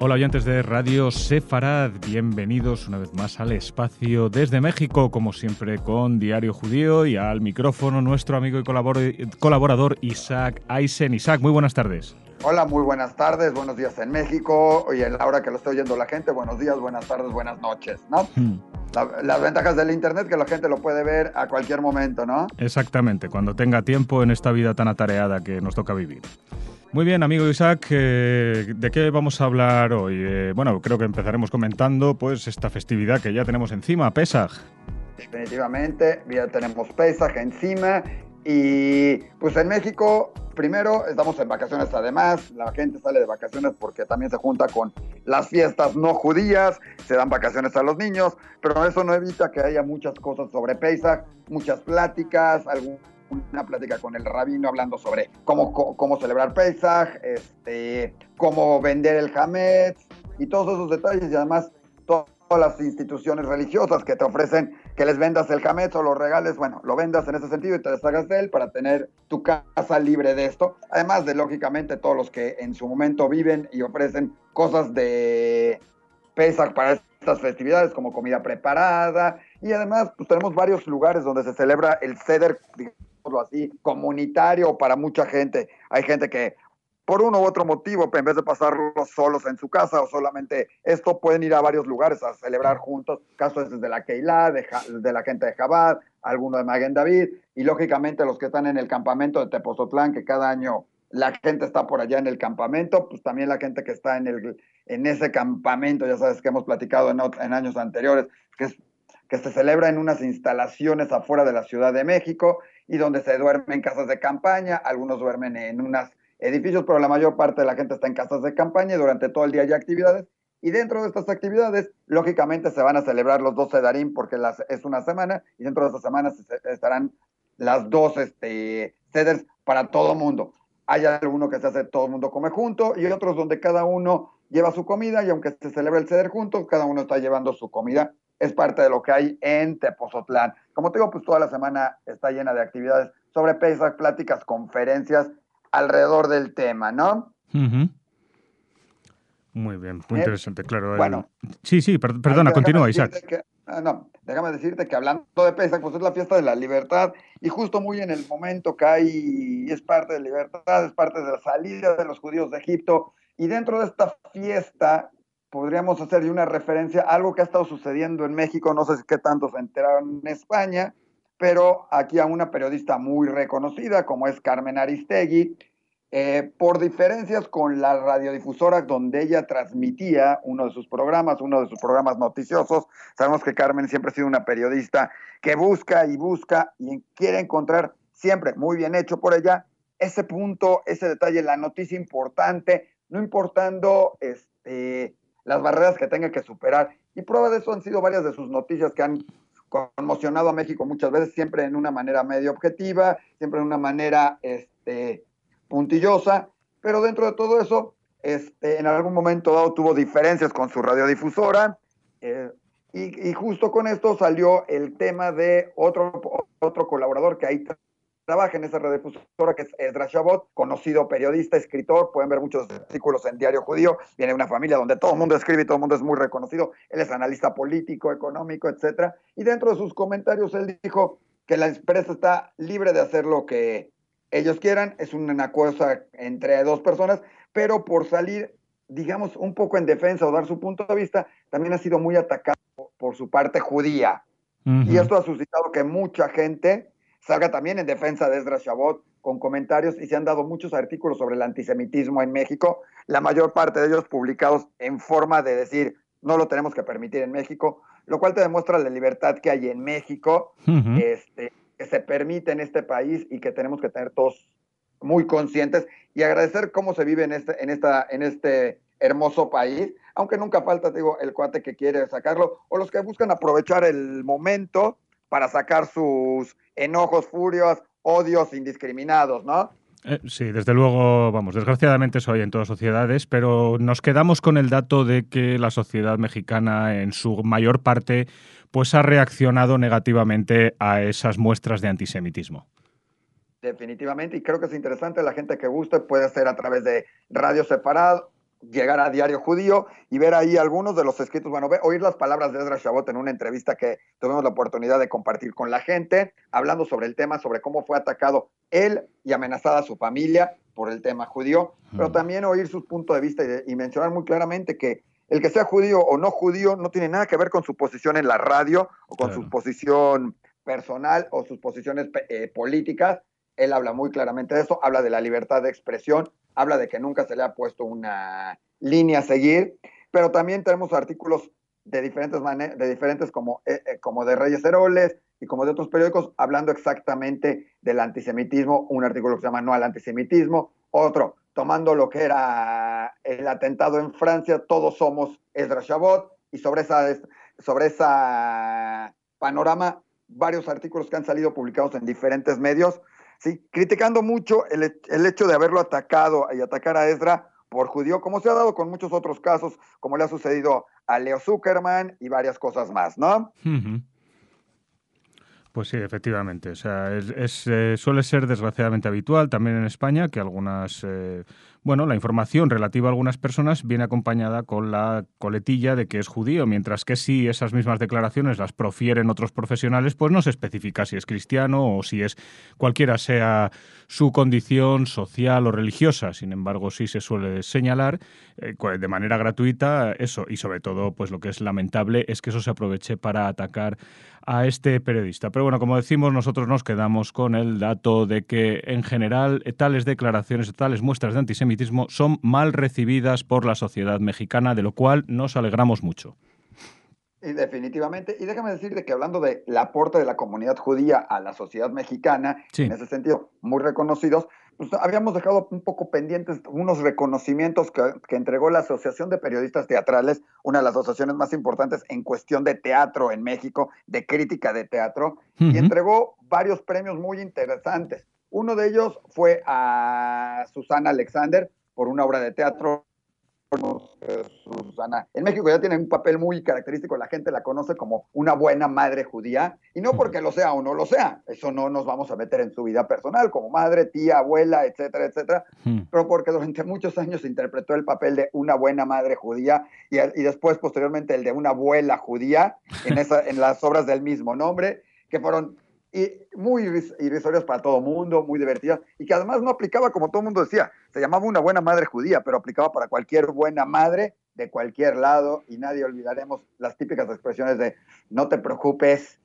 Hola oyentes de Radio Sefarad, bienvenidos una vez más al espacio desde México, como siempre con Diario Judío y al micrófono nuestro amigo y colaborador Isaac Aisen. Isaac, muy buenas tardes. Hola, muy buenas tardes, buenos días en México y en la hora que lo estoy oyendo la gente, buenos días, buenas tardes, buenas noches, ¿no? Hmm. las ventajas del Internet que la gente lo puede ver a cualquier momento, ¿no? Exactamente, cuando tenga tiempo en esta vida tan atareada que nos toca vivir. Muy bien, amigo Isaac, eh, ¿de qué vamos a hablar hoy? Eh, bueno, creo que empezaremos comentando pues esta festividad que ya tenemos encima, Pesaj. Definitivamente, ya tenemos Pesaj encima y pues en México primero estamos en vacaciones además, la gente sale de vacaciones porque también se junta con las fiestas no judías, se dan vacaciones a los niños, pero eso no evita que haya muchas cosas sobre Pesach, muchas pláticas, algún una plática con el rabino hablando sobre cómo, cómo celebrar Pesach, este, cómo vender el Hametz y todos esos detalles y además todas las instituciones religiosas que te ofrecen que les vendas el Hametz o los regales, bueno, lo vendas en ese sentido y te deshagas de él para tener tu casa libre de esto. Además de, lógicamente, todos los que en su momento viven y ofrecen cosas de Pesach para estas festividades como comida preparada y además pues tenemos varios lugares donde se celebra el ceder así, comunitario para mucha gente. Hay gente que por uno u otro motivo, en vez de pasarlo solos en su casa o solamente esto, pueden ir a varios lugares a celebrar juntos. Casos desde la Keilah, de, de, la gente de Jabad, alguno de Maguen David, y lógicamente los que están en el campamento de Tepozotlán, que cada año la gente está por allá en el campamento, pues también la gente que está en, el, en ese campamento, ya sabes que hemos platicado en, en años anteriores, que, es, que se celebra en unas instalaciones afuera de la Ciudad de México y donde se duerme en casas de campaña, algunos duermen en unos edificios, pero la mayor parte de la gente está en casas de campaña y durante todo el día hay actividades. Y dentro de estas actividades, lógicamente se van a celebrar los dos Sedarim porque las, es una semana y dentro de esta semana estarán las dos este, ceders para todo mundo. Hay alguno que se hace todo el mundo come junto y otros donde cada uno lleva su comida y aunque se celebra el ceder juntos, cada uno está llevando su comida es parte de lo que hay en Tepozotlán. Como te digo, pues toda la semana está llena de actividades sobre Pesach, pláticas, conferencias alrededor del tema, ¿no? Muy bien, muy eh, interesante, claro. Bueno, sí, sí, perdona, continúa, Isaac. Ah, no, déjame decirte que hablando de Pesach, pues es la fiesta de la libertad y justo muy en el momento que hay, es parte de libertad, es parte de la salida de los judíos de Egipto y dentro de esta fiesta podríamos hacer una referencia a algo que ha estado sucediendo en México, no sé si qué tanto se enteraron en España, pero aquí a una periodista muy reconocida como es Carmen Aristegui, eh, por diferencias con la radiodifusora donde ella transmitía uno de sus programas, uno de sus programas noticiosos. Sabemos que Carmen siempre ha sido una periodista que busca y busca y quiere encontrar siempre muy bien hecho por ella ese punto, ese detalle, la noticia importante, no importando este, las barreras que tenga que superar. Y prueba de eso han sido varias de sus noticias que han conmocionado a México muchas veces, siempre en una manera medio objetiva, siempre en una manera este, puntillosa, pero dentro de todo eso, este, en algún momento dado tuvo diferencias con su radiodifusora, eh, y, y, justo con esto salió el tema de otro, otro colaborador que ahí trabaja en esa radiodifusora que es Ezra Shabot, conocido periodista, escritor, pueden ver muchos artículos en Diario Judío, viene de una familia donde todo el mundo escribe y todo el mundo es muy reconocido, él es analista político, económico, etcétera, y dentro de sus comentarios él dijo que la empresa está libre de hacer lo que ellos quieran, es una cosa entre dos personas, pero por salir, digamos, un poco en defensa o dar su punto de vista, también ha sido muy atacado por su parte judía. Y esto ha suscitado que mucha gente salga también en defensa de Ezra Shabot con comentarios y se han dado muchos artículos sobre el antisemitismo en México, la mayor parte de ellos publicados en forma de decir no lo tenemos que permitir en México, lo cual te demuestra la libertad que hay en México, este, que se permite en este país y que tenemos que tener todos muy conscientes y agradecer cómo se vive en este, en esta, en este hermoso país, aunque nunca falta, digo, el cuate que quiere sacarlo, o los que buscan aprovechar el momento para sacar sus enojos, furios, odios indiscriminados, ¿no? Eh, sí, desde luego, vamos, desgraciadamente eso hay en todas sociedades, pero nos quedamos con el dato de que la sociedad mexicana en su mayor parte pues ha reaccionado negativamente a esas muestras de antisemitismo. Definitivamente, y creo que es interesante, la gente que guste puede hacer a través de Radio Separado, llegar a Diario Judío y ver ahí algunos de los escritos, bueno, oír las palabras de Ezra Shabot en una entrevista que tuvimos la oportunidad de compartir con la gente, hablando sobre el tema, sobre cómo fue atacado él y amenazada su familia por el tema judío, pero también oír sus puntos de vista y, mencionar muy claramente que el que sea judío o no judío no tiene nada que ver con su posición en la radio o con su posición personal o sus posiciones eh, políticas. Él habla muy claramente de eso, habla de la libertad de expresión, habla de que nunca se le ha puesto una línea a seguir, pero también tenemos artículos de diferentes maneras, de diferentes como, eh, eh, como de Reyes Heroles y como de otros periódicos, hablando exactamente del antisemitismo, un artículo que se llama No al antisemitismo, otro tomando lo que era el atentado en Francia, todos somos Ezra Shabot, y sobre esa, sobre esa panorama, varios artículos que han salido publicados en diferentes medios, ¿sí? criticando mucho el, el, hecho de haberlo atacado y atacar a Ezra por judío, como se ha dado con muchos otros casos, como le ha sucedido a Leo Zuckerman y varias cosas más, ¿no? Pues sí, efectivamente. O sea, eh, suele ser desgraciadamente habitual también en España que algunas eh, bueno, la información relativa a algunas personas viene acompañada con la coletilla de que es judío, mientras que si esas mismas declaraciones las profieren otros profesionales, pues no se especifica si es cristiano o si es cualquiera sea su condición social o religiosa. Sin embargo, sí se suele señalar eh, de manera gratuita eso y sobre todo, pues lo que es lamentable es que eso se aproveche para atacar a este periodista. Pero bueno, como decimos, nosotros nos quedamos con el dato de que en general tales declaraciones, tales muestras de antisemitismo son mal recibidas por la sociedad mexicana, de lo cual nos alegramos mucho. Y definitivamente, y déjame decirte que hablando del aporte de la comunidad judía a la sociedad mexicana, en ese sentido, muy reconocidos, pues habíamos dejado un poco pendientes unos reconocimientos que, entregó la Asociación de Periodistas Teatrales, una de las asociaciones más importantes en cuestión de teatro en México, de crítica de teatro, y entregó varios premios muy interesantes. Uno de ellos fue a Susana Alexander por una obra de teatro. Susana, en México ya tiene un papel muy característico, la gente la conoce como una buena madre judía, y no porque lo sea o no lo sea, eso no nos vamos a meter en su vida personal, como madre, tía, abuela, etcétera, etcétera, pero porque durante muchos años interpretó el papel de una buena madre judía y, y después, posteriormente, el de una abuela judía en, esa, en las obras del mismo nombre, que fueron y muy irrisorias para todo mundo, muy divertidas, y que además no aplicaba como todo mundo decía, se llamaba una buena madre judía, pero aplicaba para cualquier buena madre de cualquier lado, y nadie olvidaremos las típicas expresiones de no te preocupes,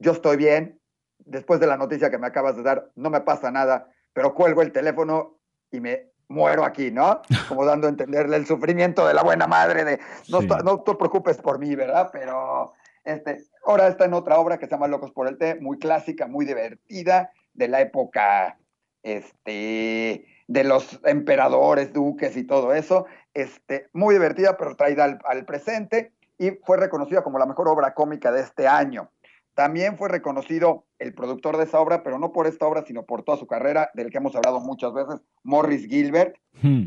yo estoy bien, después de la noticia que me acabas de dar, no me pasa nada, pero cuelgo el teléfono y me muero aquí, ¿no? Como dando a entenderle el sufrimiento de la buena madre de no, no te preocupes por mí, ¿verdad? Pero este, ahora está en otra obra que se llama Locos por el Té, muy clásica, muy divertida, de la época este, de los emperadores, duques y todo eso. Este, muy divertida, pero traída al, al presente y fue reconocida como la mejor obra cómica de este año. También fue reconocido el productor de esa obra, pero no por esta obra, sino por toda su carrera, del que hemos hablado muchas veces, Morris Gilbert, hmm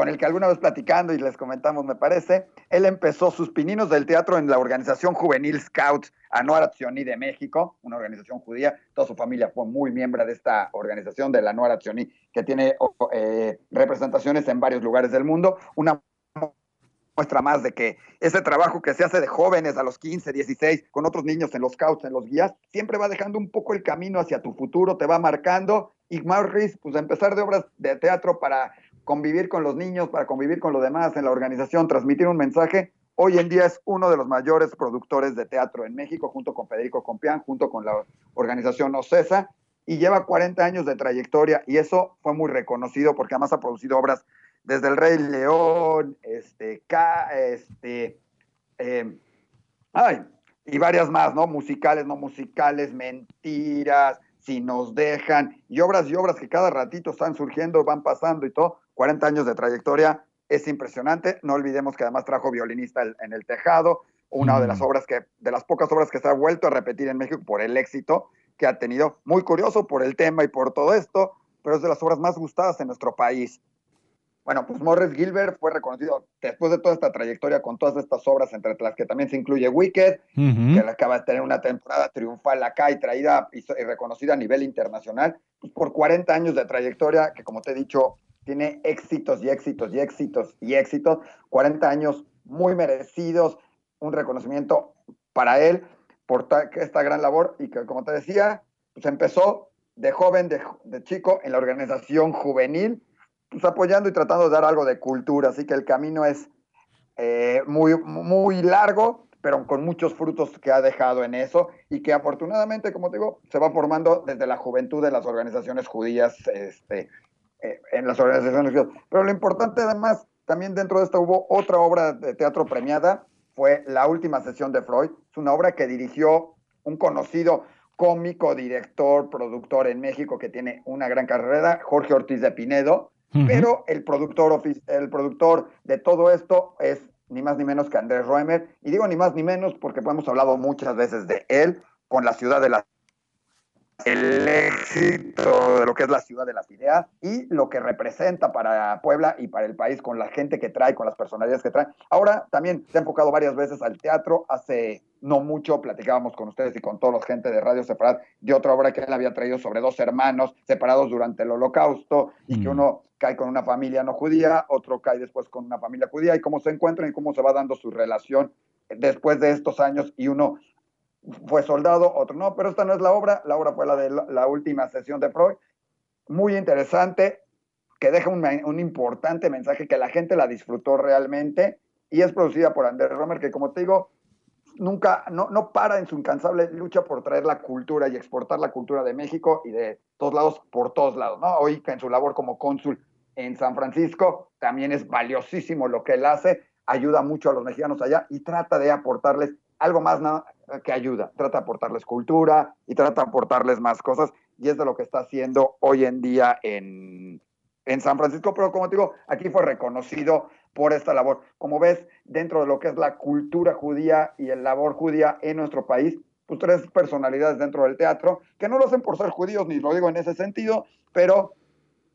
con el que alguna vez platicando y les comentamos, me parece, él empezó sus pininos del teatro en la organización juvenil Scouts Anuar Tzioní de México, una organización judía. Toda su familia fue muy miembro de esta organización de la Anuar Tzioní, que tiene eh, representaciones en varios lugares del mundo. Una muestra más de que ese trabajo que se hace de jóvenes a los 15, 16, con otros niños en los scouts, en los guías, siempre va dejando un poco el camino hacia tu futuro, te va marcando. Y Maurice, pues empezar de obras de teatro para convivir con los niños, para convivir con los demás en la organización, transmitir un mensaje. Hoy en día es uno de los mayores productores de teatro en México, junto con Federico Compián, junto con la organización OCESA, y lleva 40 años de trayectoria, y eso fue muy reconocido porque además ha producido obras desde El Rey León, este, K, este, eh, ay, y varias más, ¿no? Musicales, no musicales, mentiras, si nos dejan, y obras y obras que cada ratito están surgiendo, van pasando y todo. 40 años de trayectoria es impresionante. No olvidemos que además trajo violinista en el tejado, una de las mm. obras que, de las pocas obras que se ha vuelto a repetir en México por el éxito que ha tenido. Muy curioso por el tema y por todo esto, pero es de las obras más gustadas en nuestro país. Bueno, pues Morris Gilbert fue reconocido después de toda esta trayectoria con todas estas obras, entre las que también se incluye Wicked, que acaba de tener una temporada triunfal acá y traída y, reconocida a nivel internacional, pues por 40 años de trayectoria, que como te he dicho, tiene éxitos y éxitos y éxitos y éxitos, 40 años muy merecidos, un reconocimiento para él por esta gran labor y que, como te decía, pues empezó de joven, de, chico, en la organización juvenil, pues apoyando y tratando de dar algo de cultura, así que el camino es eh, muy, muy largo, pero con muchos frutos que ha dejado en eso y que afortunadamente, como te digo, se va formando desde la juventud de las organizaciones judías, este, eh, en las organizaciones. Pero lo importante además, también dentro de esto hubo otra obra de teatro premiada, fue La última sesión de Freud. Es una obra que dirigió un conocido cómico, director, productor en México que tiene una gran carrera, Jorge Ortiz de Pinedo, pero el productor, el productor de todo esto es ni más ni menos que Andrés Roemer, y digo ni más ni menos porque hemos hablado muchas veces de él con la ciudad de la el éxito de lo que es la ciudad de las ideas y lo que representa para Puebla y para el país con la gente que trae, con las personalidades que trae. Ahora también se ha enfocado varias veces al teatro. Hace no mucho platicábamos con ustedes y con toda la gente de Radio Separad de otra obra que él había traído sobre dos hermanos separados durante el holocausto y que mm. uno cae con una familia no judía, otro cae después con una familia judía y cómo se encuentran y cómo se va dando su relación después de estos años y uno fue soldado, otro no, pero esta no es la obra, la obra fue la de la, última sesión de Freud, muy interesante, que deja un, importante mensaje que la gente la disfrutó realmente y es producida por Andrés Romer, que como te digo, nunca, no, no para en su incansable lucha por traer la cultura y exportar la cultura de México y de todos lados, por todos lados, ¿no? Hoy en su labor como cónsul en San Francisco también es valiosísimo lo que él hace, ayuda mucho a los mexicanos allá y trata de aportarles algo más que ayuda, trata de aportarles cultura y trata de aportarles más cosas y es de lo que está haciendo hoy en día en, en San Francisco, pero como te digo, aquí fue reconocido por esta labor. Como ves, dentro de lo que es la cultura judía y el labor judía en nuestro país, pues tres personalidades dentro del teatro, que no lo hacen por ser judíos, ni lo digo en ese sentido, pero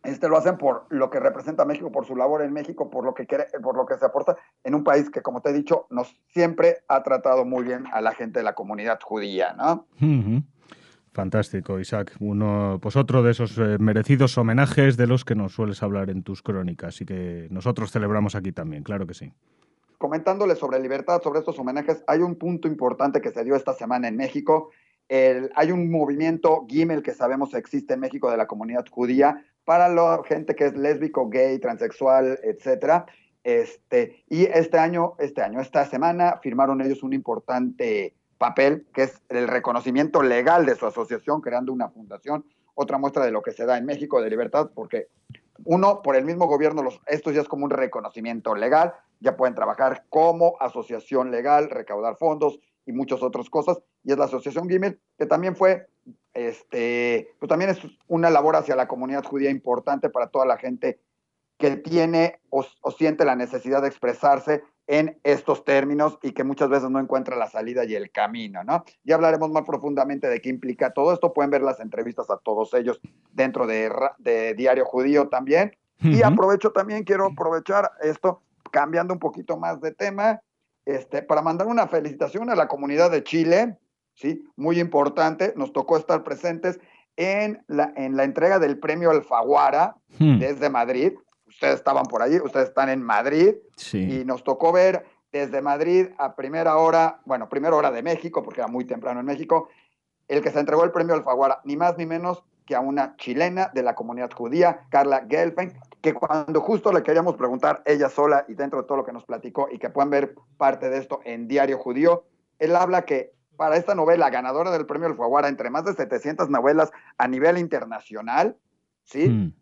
este, lo hacen por lo que representa México, por su labor en México, por lo que quiere, por lo que se aporta en un país que, como te he dicho, nos siempre ha tratado muy bien a la gente de la comunidad judía, ¿no? Fantástico, Isaac. Uno, pues otro de esos eh, merecidos homenajes de los que nos sueles hablar en tus crónicas y que nosotros celebramos aquí también, claro que sí. Comentándole sobre libertad, sobre estos homenajes, hay un punto importante que se dio esta semana en México. hay un movimiento Gimel que sabemos existe en México de la comunidad judía para la gente que es lésbico, gay, transexual, etcétera. Este, y este año, este año, esta semana, firmaron ellos un importante papel, que es el reconocimiento legal de su asociación, creando una fundación, otra muestra de lo que se da en México de libertad, porque uno, por el mismo gobierno, los, esto ya es como un reconocimiento legal, ya pueden trabajar como asociación legal, recaudar fondos y muchas otras cosas, y es la Asociación Gimel, que también fue este, pues también es una labor hacia la comunidad judía importante para toda la gente que tiene o, siente la necesidad de expresarse en estos términos y que muchas veces no encuentra la salida y el camino, ¿no? Ya hablaremos más profundamente de qué implica todo esto. Pueden ver las entrevistas a todos ellos dentro de, Diario Judío también. Y aprovecho también, quiero aprovechar esto, cambiando un poquito más de tema, este, para mandar una felicitación a la comunidad de Chile, ¿sí? Muy importante, nos tocó estar presentes en la, en la entrega del premio Alfaguara hmm. desde Madrid. Ustedes estaban por allí, ustedes están en Madrid y nos tocó ver desde Madrid a primera hora, bueno, primera hora de México, porque era muy temprano en México, el que se entregó el premio Alfaguara, ni más ni menos que a una chilena de la comunidad judía, Carla Gelfen, que cuando justo le queríamos preguntar ella sola y dentro de todo lo que nos platicó y que puedan ver parte de esto en Diario Judío, él habla que para esta novela ganadora del premio Alfaguara entre más de 700 novelas a nivel internacional, ¿sí? Hmm.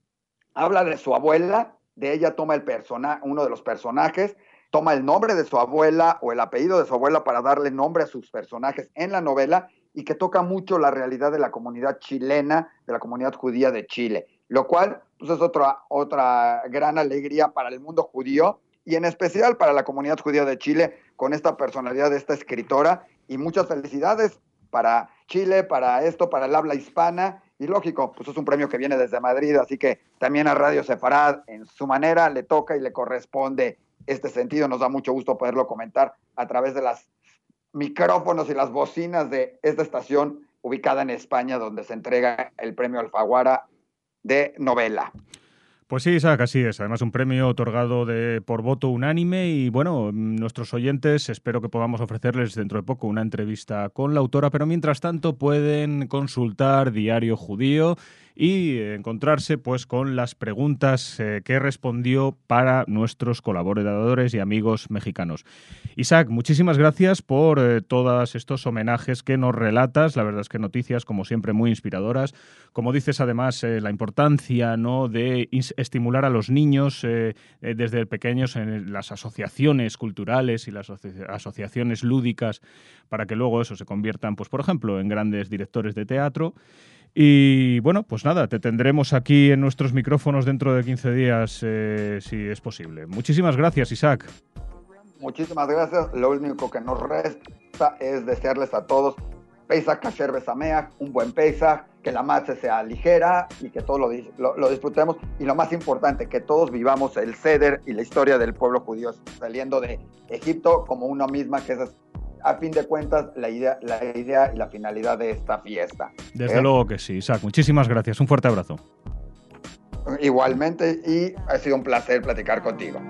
Habla de su abuela, de ella toma el persona, uno de los personajes, toma el nombre de su abuela o el apellido de su abuela para darle nombre a sus personajes en la novela y que toca mucho la realidad de la comunidad chilena, de la comunidad judía de Chile, lo cual pues, es otra, otra gran alegría para el mundo judío y en especial para la comunidad judía de Chile con esta personalidad de esta escritora y muchas felicidades para Chile, para esto, para el habla hispana. Y lógico, pues es un premio que viene desde Madrid, así que también a Radio Sefarad, en su manera, le toca y le corresponde este sentido. Nos da mucho gusto poderlo comentar a través de las micrófonos y las bocinas de esta estación ubicada en España, donde se entrega el premio Alfaguara de novela. Pues sí, Isaac, así es. Además, un premio otorgado de, por voto unánime y bueno, nuestros oyentes espero que podamos ofrecerles dentro de poco una entrevista con la autora, pero mientras tanto pueden consultar Diario Judío y encontrarse pues con las preguntas eh, que respondió para nuestros colaboradores y amigos mexicanos. Isaac, muchísimas gracias por eh, todos estos homenajes que nos relatas, la verdad es que noticias como siempre muy inspiradoras. Como dices además eh, la importancia ¿no? de estimular a los niños desde pequeños en las asociaciones culturales y las asociaciones lúdicas para que luego eso se conviertan pues por ejemplo en grandes directores de teatro. Y bueno, pues nada, te tendremos aquí en nuestros micrófonos dentro de 15 días, eh, si es posible. Muchísimas gracias, Isaac. Muchísimas gracias. Lo único que nos resta es desearles a todos Pesach Kasher Besameach, un buen Pesach, que la masa sea ligera y que todos lo, lo, disfrutemos. Y lo más importante, que todos vivamos el ceder y la historia del pueblo judío saliendo de Egipto como una misma, que es a fin de cuentas la idea, la idea y la finalidad de esta fiesta. Desde ¿Eh? luego que sí, Isaac. Muchísimas gracias. Un fuerte abrazo. Igualmente y ha sido un placer platicar contigo.